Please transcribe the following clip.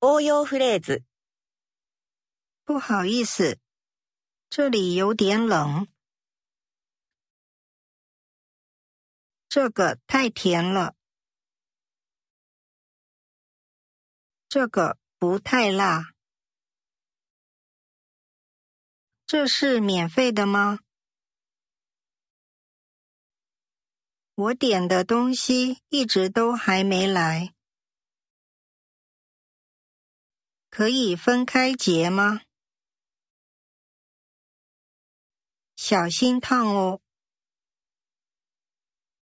応用フレーズ。不好意思，这里有点冷。这个太甜了，这个不太辣。这是免费的吗？我点的东西一直都还没来， 可以分开结吗？小心烫哦。